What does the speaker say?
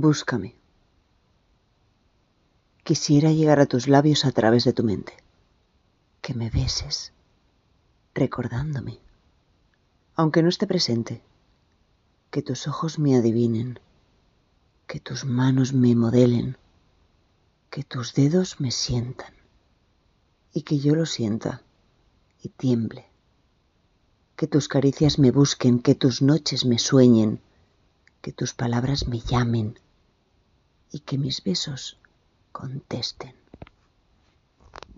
Búscame. Quisiera llegar a tus labios a través de tu mente. Que me beses, recordándome. Aunque no esté presente, que tus ojos me adivinen, que tus manos me modelen, que tus dedos me sientan y que yo lo sienta y tiemble. Que tus caricias me busquen, que tus noches me sueñen, que tus palabras me llamen y que mis besos contesten.